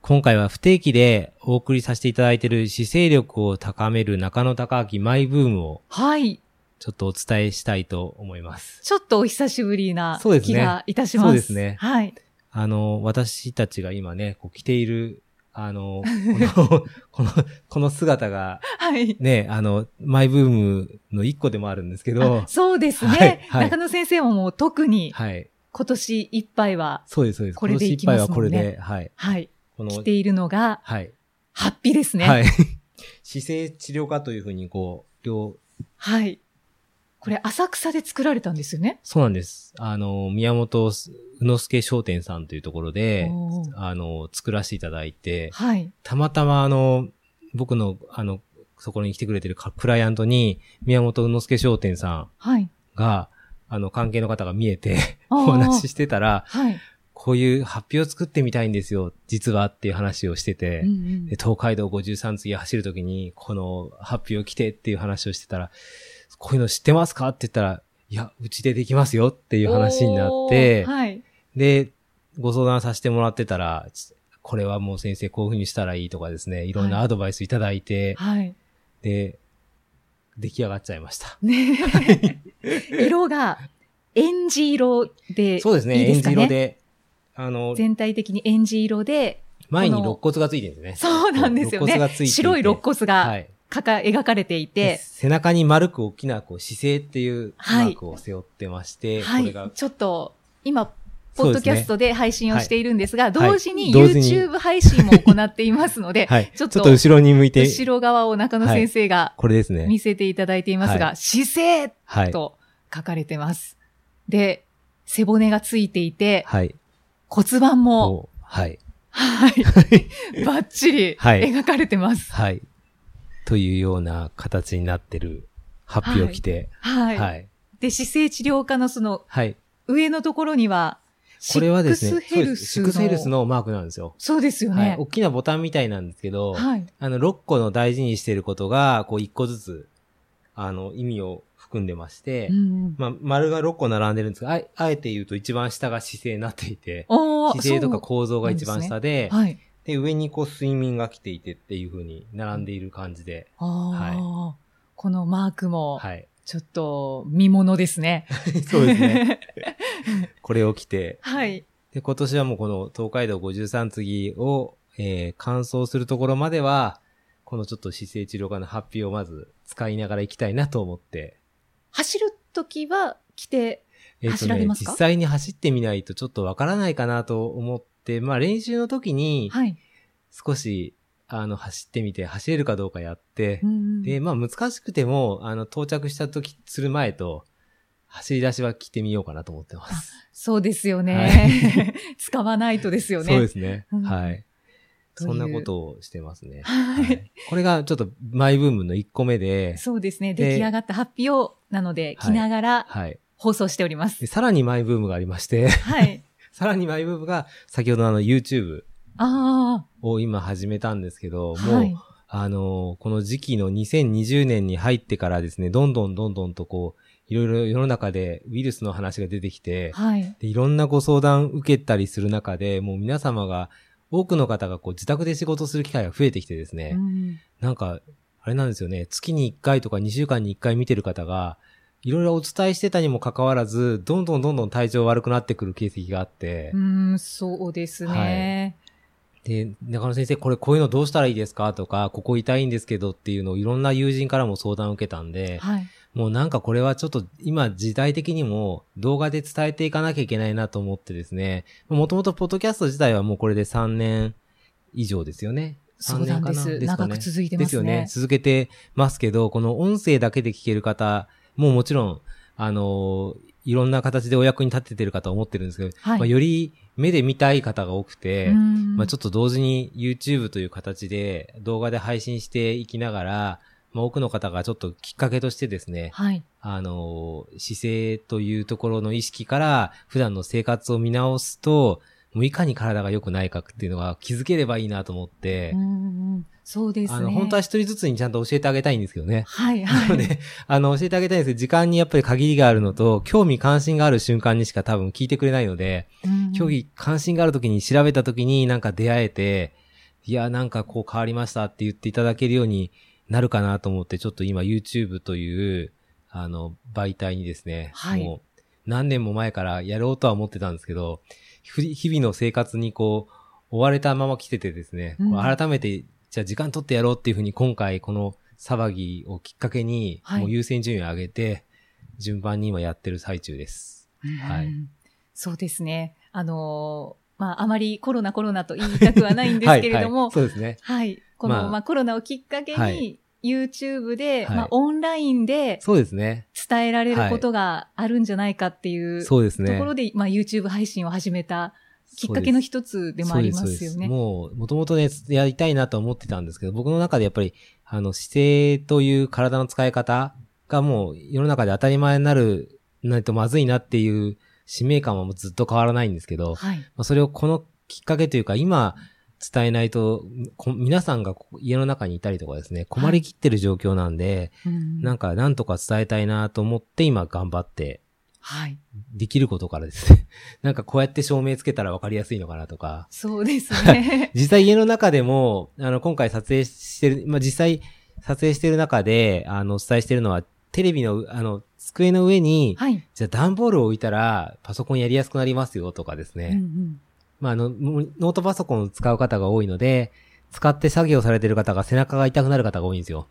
今回は不定期でお送りさせていただいている姿勢力を高める中野孝明マイブームをはい。ちょっとお伝えしたいと思います。ちょっとお久しぶりな気がいたします。そうですねはい。あの、私たちが今ね、こう着ている、あの、この、この、この姿が、はい。ね、あの、マイブームの一個でもあるんですけどあ、そうですね、はいはい中野先生ももう特にはい。今年いっぱいは、そうです、そうです。これでいき今ますもんね年いっぱいはこれで、はい。はい。この着、ているのが、はい。ハッピーですね。はい。姿勢治療科というふうに、こう、両、はい。これ、浅草で作られたんですよね？そうなんです。あの、宮本宇之助商店さんというところで、あの、作らせていただいて、はい。たまたまあの、僕の、あの、そこに来てくれてるかクライアントに、宮本宇之助商店さんはい。が、あの、関係の方が見えて、お話ししてたら、はい。こういう発表を作ってみたいんですよ、実はっていう話をしてて、うんうんで東海道53次走るときに、この発表を来てっていう話をしてたら、こういうの知ってますかって言ったら、いや、うちでできますよっていう話になって、はい。で、ご相談させてもらってたら、ちこれはもう先生こういう風にしたらいいとかですね、いろんなはいアドバイスいただいて、はい。で、出来上がっちゃいました。ね 色が、エンジ色で、そうですね、エンいいですかねジ色で、あの、全体的にエンジ色で、前に肋骨がついてるんですね。そうなんですよね肋骨がついていて白い肋骨がはい。かか、描かれていでて、背中に丸く大きなこう姿勢っていうはいマークを背負ってまして、はいこれが。、ちょっと、今、ポッドキャストで配信をしているんですが、い同時に同時に YouTube 配信も行っていますので、はい。ちょっと後ろに向いて、後ろ側を中野先生がこれですね。見せていただいていますが、は姿勢はい。と書かれてます。で、背骨がついていて、はい。骨盤も、はい。はい、バッチリはい描かれてます。はい。というような形になってるハッピーを着て、はい。はい。で、姿勢治療科のそのはい。上のところには、これはですね、シックスヘルスそうですシックスヘルスのマークなんですよ。そうですよはい。ね。大きなボタンみたいなんですけど、はい。あの、6個の大事にしていることが、こう、1個ずつ、あの、意味を含んでまして、うんまあ、丸が6個並んでるんですが、ああえて言うと一番下が姿勢になっていて、姿勢とか構造が一番下で。で、上にこう睡眠が来ていてっていう風に並んでいる感じで、ああ、このマークも、はい。ちょっと見物ですね。そうですね。これを着て、はい。で、今年はもうこの東海道53次を、えー、完走するところまでは、このちょっと姿勢治療科の発表をまず使いながら行きたいなと思って、走るときは着て、走られますか？実際に走ってみないとちょっとわからないかなと思って、まあ練習の時にはい。少し、あの、走ってみて、走れるかどうかやって、うんで、まあ難しくても、あの、到着した時、する前と、走り出しは着てみようかなと思ってます。そうですよね。使わないとですよね。そうですね。うんはい。そんなことをしてますね。はいこれがちょっとマイブームの1個目で、そうですね。で出来上がった発表なので、はい着ながらはい。放送しております。で、さらにマイブームがありまして、はい。さらにマイブームが、先ほどのあの YouTube あを今始めたんですけど、あ、もう、はい。あのーこの時期の2020年に入ってからですね、どんどんどんどんとこう、いろいろ世の中でウイルスの話が出てきて、はい。でいろんなご相談受けたりする中で、もう皆様が、多くの方がこう自宅で仕事する機会が増えてきてですね、うん。なんか、あれなんですよね、月に1回とか2週間に1回見てる方が、いろいろお伝えしてたにもかかわらず、どんどんどんどん体調悪くなってくる形跡があって、うん、そうですね。で、中野先生、これこういうのどうしたらいいですか？とか、ここ痛いんですけどっていうのをいろんな友人からも相談を受けたんで、はい。もうなんかこれはちょっと今時代的にも動画で伝えていかなきゃいけないなと思ってですね、もともとポッドキャスト自体はもうこれで3年以上ですよね。そうなんです。3年かな？長く続いてますね。ですよね。続けてますけど、この音声だけで聞ける方ももちろん、あのいろんな形でお役に立ててる方は思ってるんですけど、はい。まあ、より目で見たい方が多くて、うん。まあ、ちょっと同時に YouTube という形で動画で配信していきながら、まあ、多くの方がちょっときっかけとしてですね、はい。あの、姿勢というところの意識から普段の生活を見直すと、もういかに体が良くないかっていうのが気づければいいなと思って、うんうん、そうですね。あの、本当は一人ずつにちゃんと教えてあげたいんですけどね。はい、なはい。ので、あの、教えてあげたいんですけど、時間にやっぱり限りがあるのと、興味関心がある瞬間にしか多分聞いてくれないので、うん興味関心がある時に調べた時になんか出会えて、いや、なんかこう変わりましたって言っていただけるようになるかなと思って、ちょっと今 YouTube という、あの、媒体にですね、はいもう何年も前からやろうとは思ってたんですけど、ふ日々の生活にこう、追われたまま来ててですね、うん改めて、じゃあ時間取ってやろうっていうふうに今回この騒ぎをきっかけに、はいもう優先順位を上げて、順番に今やってる最中です。はいうんそうですね。あのーまあ、あまりコロナコロナと言いたくはないんですけれども、はいはいそうですね。はい。この、まあまあ、コロナをきっかけに、はい YouTube で、はいまあ、オンラインでそうですね。伝えられることがあるんじゃないかっていうとそうですね。ころで、まあ、YouTube 配信を始めたきっかけの一つでもありますよね。すもう、もともとね、やりたいなと思ってたんですけど、僕の中でやっぱり、あの、姿勢という体の使い方がもう世の中で当たり前になる、ないとまずいなっていう使命感はもうずっと変わらないんですけど、はい。まあ、それをこのきっかけというか、今伝えないと、こ皆さんがこ家の中にいたりとかですね、困りきってる状況なんで、うんなんかなんとか伝えたいなと思って今頑張って、はい。できることからですね、なんかこうやって照明つけたら分かりやすいのかなとか、そうですね。実際家の中でも、あの、今回撮影してる、まあ、実際撮影してる中で、あの、お伝えしてるのは、テレビの、あの、机の上に、はい。じゃあ段ボールを置いたら、パソコンやりやすくなりますよとかですね。うんうんまあ、あの、もノートパソコンを使う方が多いので、使って作業されてる方が背中が痛くなる方が多いんですよ。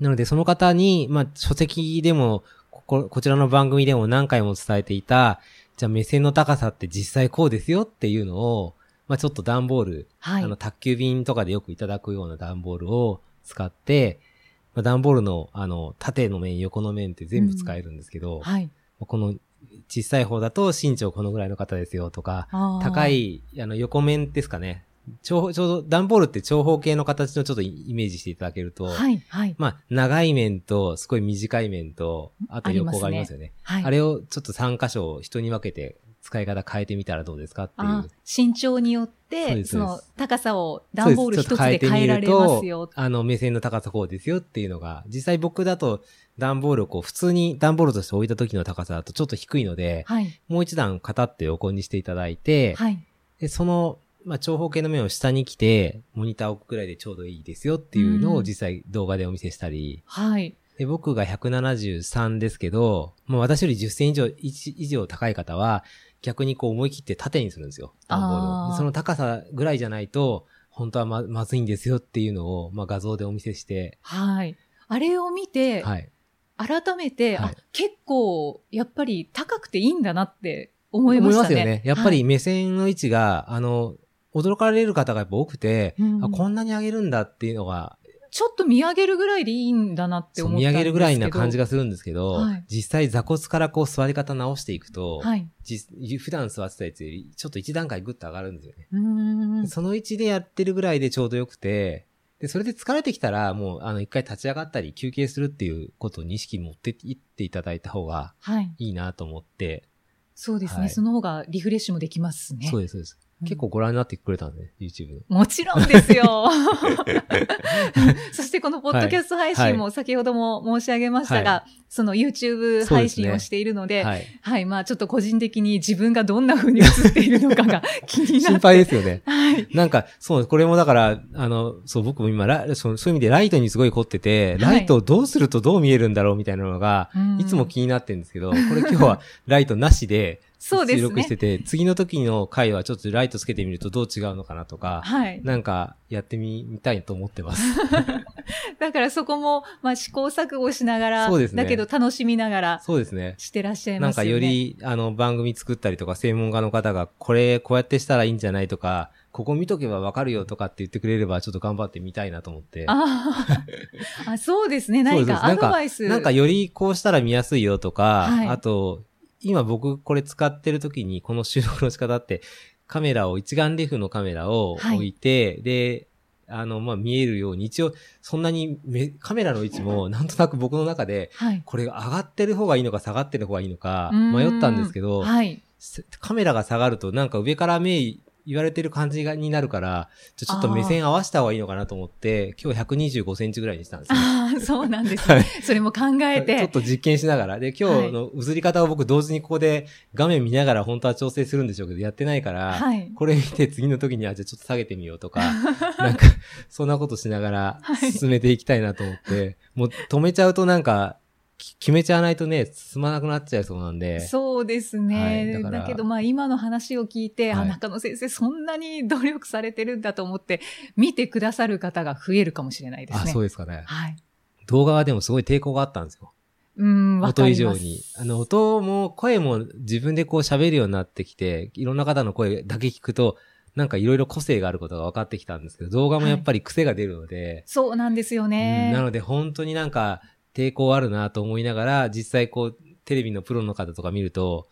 なので、その方に、まあ、書籍でも、ここ、こちらの番組でも何回も伝えていた、じゃあ目線の高さって実際こうですよっていうのを、まあ、ちょっと段ボール、はいあの、宅急便とかでよくいただくような段ボールを使って、まあ、段ボールの、あの、縦の面、横の面って全部使えるんですけど、はい。この小さい方だと身長このぐらいの方ですよとか、高。い、あの、横面ですかね。ちょうど、段ボールって長方形の形のちょっとイメージしていただけると、はい。はい。まあ、長い面と、すごい短い面と、あと横がありますよね。はい。あれをちょっと3箇所人に分けて使い方変えてみたらどうですかっていう。あ身長によって、その高さを段ボール一つで変えられますよ。あの、目線の高さこうですよっていうのが、実際僕だと段ボールをこう、普通に段ボールとして置いた時の高さだとちょっと低いので、はい。もう一段片って横にしていただいて、はい。で、その、まあ、長方形の面を下に来て、モニターを置くくらいでちょうどいいですよっていうのうんを実際動画でお見せしたり、はい。で、僕が173ですけど、もう私より10センチ以上以上高い方は、逆にこう思い切って縦にするんですよ。段ボールをその高さぐらいじゃないと、本当はま、まずいんですよっていうのを、まあ、画像でお見せして、はい。あれを見て、はい。改めて、はいあ、結構、やっぱり高くていいんだなって思いましたね。思いますよね。やっぱりはい目線の位置が、あの、驚かれる方がやっぱ多くて、うんあ、こんなに上げるんだっていうのが、ちょっと見上げるぐらいでいいんだなって思ったんですけど。見上げるぐらいな感じがするんですけど、はい実際座骨からこう座り方直していくと、はい。実普段座ってたやつよりちょっと一段階グッと上がるんですよね。その位置でやってるぐらいでちょうどよくて、で、それで疲れてきたら、もう、あの、一回立ち上がったり休憩するっていうことを意識持っていっていただいた方がはい。いいなと思って、そうですね、はいその方がリフレッシュもできますね。そうです、そうです。うん結構ご覧になってくれたんで、YouTube の。もちろんですよ。そしてこのポッドキャスト配信も先ほども申し上げましたが、はその YouTube 配信をしているので、はい。はい、まあちょっと個人的に自分がどんな風に映っているのかが 気になって。心配ですよね。はい。なんか、そう、これもだから、あの、そう、僕も今ラそう、そういう意味でライトにすごい凝ってて、ライトをどうするとどう見えるんだろうみたいなのが、うんいつも気になってるんですけど、これ今日はライトなしで、そうですね収録してて、次の時の回はちょっとライトつけてみるとどう違うのかなとか、はい。なんかやってみみたいと思ってます。だからそこも、まあ試行錯誤しながら、そうですねだけど楽しみながらそうですね。してらっしゃいなんかますよね。より、あの、番組作ったりとか、専門家の方が、これ、こうやってしたらいいんじゃないとか、ここ見とけばわかるよとかって言ってくれれば、ちょっと頑張ってみたいなと思って。あーあ、そうですね。何かアドバイス。なんかよりこうしたら見やすいよとか、はいあと、今僕これ使ってる時に、この収録の仕方って、カメラを、一眼レフのカメラをはい置いて、で、あの、まあ、見えるように、一応、そんなにめカメラの位置も、なんとなく僕の中で、はい。これ上がってる方がいいのか下がってる方がいいのか、迷ったんですけど、はい。カメラが下がると、なんか上から目言われてる感じがになるから、ちょちょっと目線合わせた方がいいのかなと思って、今日125センチぐらいにしたんですよ。ああ、そうなんです はいね。それも考えて。ちょっと実験しながら。で、今日の映り方を僕同時にここで画面見ながら本当は調整するんでしょうけど、やってないから、はい。これ見て次の時にはじゃあちょっと下げてみようとか、なんか、そんなことしながらはい進めていきたいなと思って、もう止めちゃうとなんか、き決めちゃわないとね、進まなくなっちゃいそうなんで。そうですね。はいだだけど、まあ、今の話を聞いて、あ、はい中野先生、そんなに努力されてるんだと思って、見てくださる方が増えるかもしれないですあ、ね。そうですかね。はい。動画はでもすごい抵抗があったんですよ。うん、わか音ります。以上に。あの、音も声も自分でこう喋るようになってきて、いろんな方の声だけ聞くと、なんかいろいろ個性があることが分かってきたんですけど、動画もやっぱり癖が出るので、そうなんですよね。うんなので本当になんか抵抗あるなと思いながら、実際こう、テレビのプロの方とか見ると、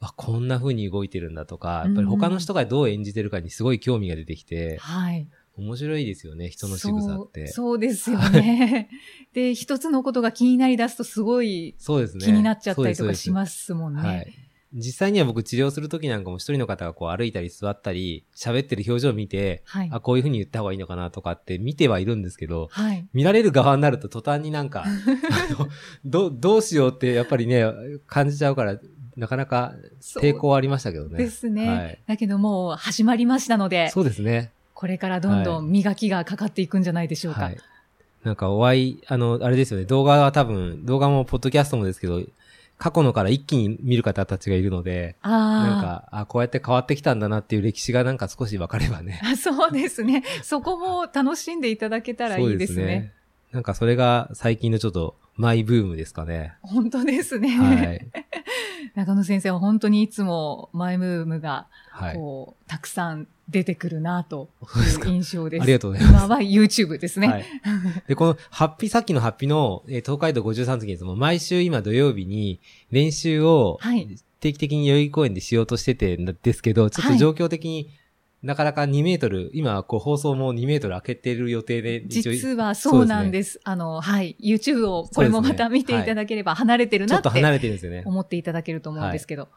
あ、こんな風に動いてるんだとか、やっぱり他の人がどう演じてるかにすごい興味が出てきて、はい。面白いですよね、人の仕草って。そうですよね。で、一つのことが気になり出すとすごいそうですね。気になっちゃったりとかしますもんね。はい。実際には僕治療するときなんかも一人の方がこう歩いたり座ったり、喋ってる表情を見て、はい。あ、こういう風に言った方がいいのかなとかって見てはいるんですけど、はい。見られる側になると途端になんか、あのど、どうしようってやっぱりね、感じちゃうから、なかなか抵抗はありましたけどね。ですね。はい。だけどもう始まりましたので、そうですね。これからどんどん磨きがかかっていくんじゃないでしょうか。はい。なんかお会い、あの、あれですよね、動画は多分、動画もポッドキャストもですけど、過去のから一気に見る方たちがいるので、ああ。なんか、あ、こうやって変わってきたんだなっていう歴史がなんか少し分かればね。あ そうですね。そこも楽しんでいただけたらいいですね。なんかそれが最近のちょっとマイブームですかね。本当ですね。はい。中野先生は本当にいつもマイムームが、はい。こう、たくさん出てくるなという印象です。ありがとうございます今は YouTube ですね。はい。で、この、ハッピー、さっきのハッピーの、えー東海道53次ですもん毎週今土曜日に練習をはい定期的に代々木公園でしようとしててんですけど、ちょっと状況的になかなか2メートル、今こう放送も2メートル開けてる予定で、実はそうなんすねです。あの、はい。YouTube をこれもまた見ていただければ離れてるなっちょっと離てれてるんですよね。思っていただけると思うんですけど。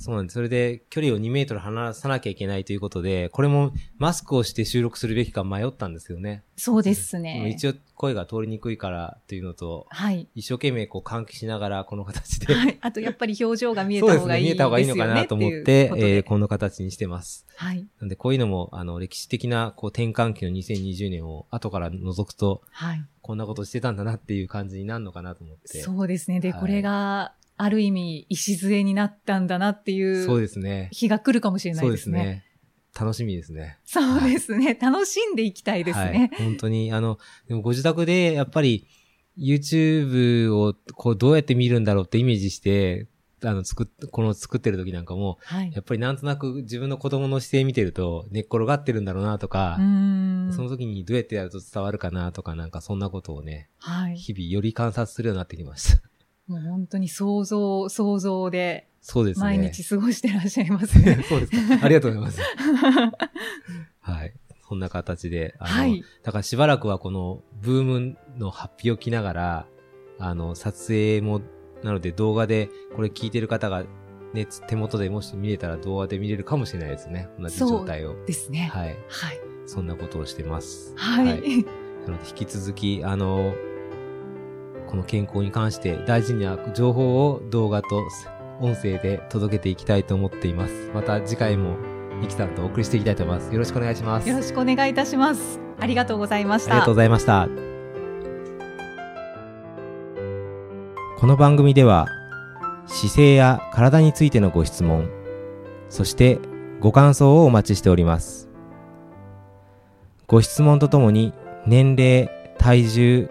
そうなんです。それで、距離を2メートル離さなきゃいけないということで、これもマスクをして収録するべきか迷ったんですけどね。そうですね。一応声が通りにくいからというのと、はい。一生懸命こう換気しながらこの形で。はい。あと、やっぱり表情が見えた。方がいいですよね。見えた方がいいのかなと思って、っえーこの形にしてます。はい。なんでこういうのも、あの、歴史的なこう転換期の2020年を後から覗くと、はい。こんなことしてたんだなっていう感じになるのかなと思って。そうですね。で、はいこれが、ある意味、礎になったんだなっていそううですね。日が来るかもしれなそいうでね。ですすね。楽しみですね。そうですね。楽しんでいきたいですね。はい。本当に、あの、でもご自宅でやっぱり YouTube をこうどうやって見るんだろうってイメージして、あの、作っ、この作ってる時なんかも、はい。やっぱりなんとなく自分の子供の姿勢見てると寝っ転がってるんだろうなとかう、ーん。その時にどうやってやると伝わるかなとか、なんかそんなことをね、はい。日々より観察するようになってきました。もう本当に想像、想像でそうですね。毎日過ごしてらっしゃいますね。そうですか。ありがとうございます。はい。そんな形で、あの、はい。だからしばらくはこのブームの発表を着ながら、あの、撮影も、なので動画でこれ聞いてる方がね、つ手元でもし見れたら動画で見れるかもしれないですね。同じ状態を。ですね。はい。はい。そんなことをしてます。はい。なので引き続き、あの、この健康に関して大事な情報を動画と音声で届けていきたいと思っています。また次回も、ミキさんとお送りしていきたいと思います。よろしくお願いします。よろしくお願いいたします。ありがとうございました。ありがとうございました。この番組では姿勢や体についてのご質問、そしてご感想をお待ちしております。ご質問とともに年齢、体重、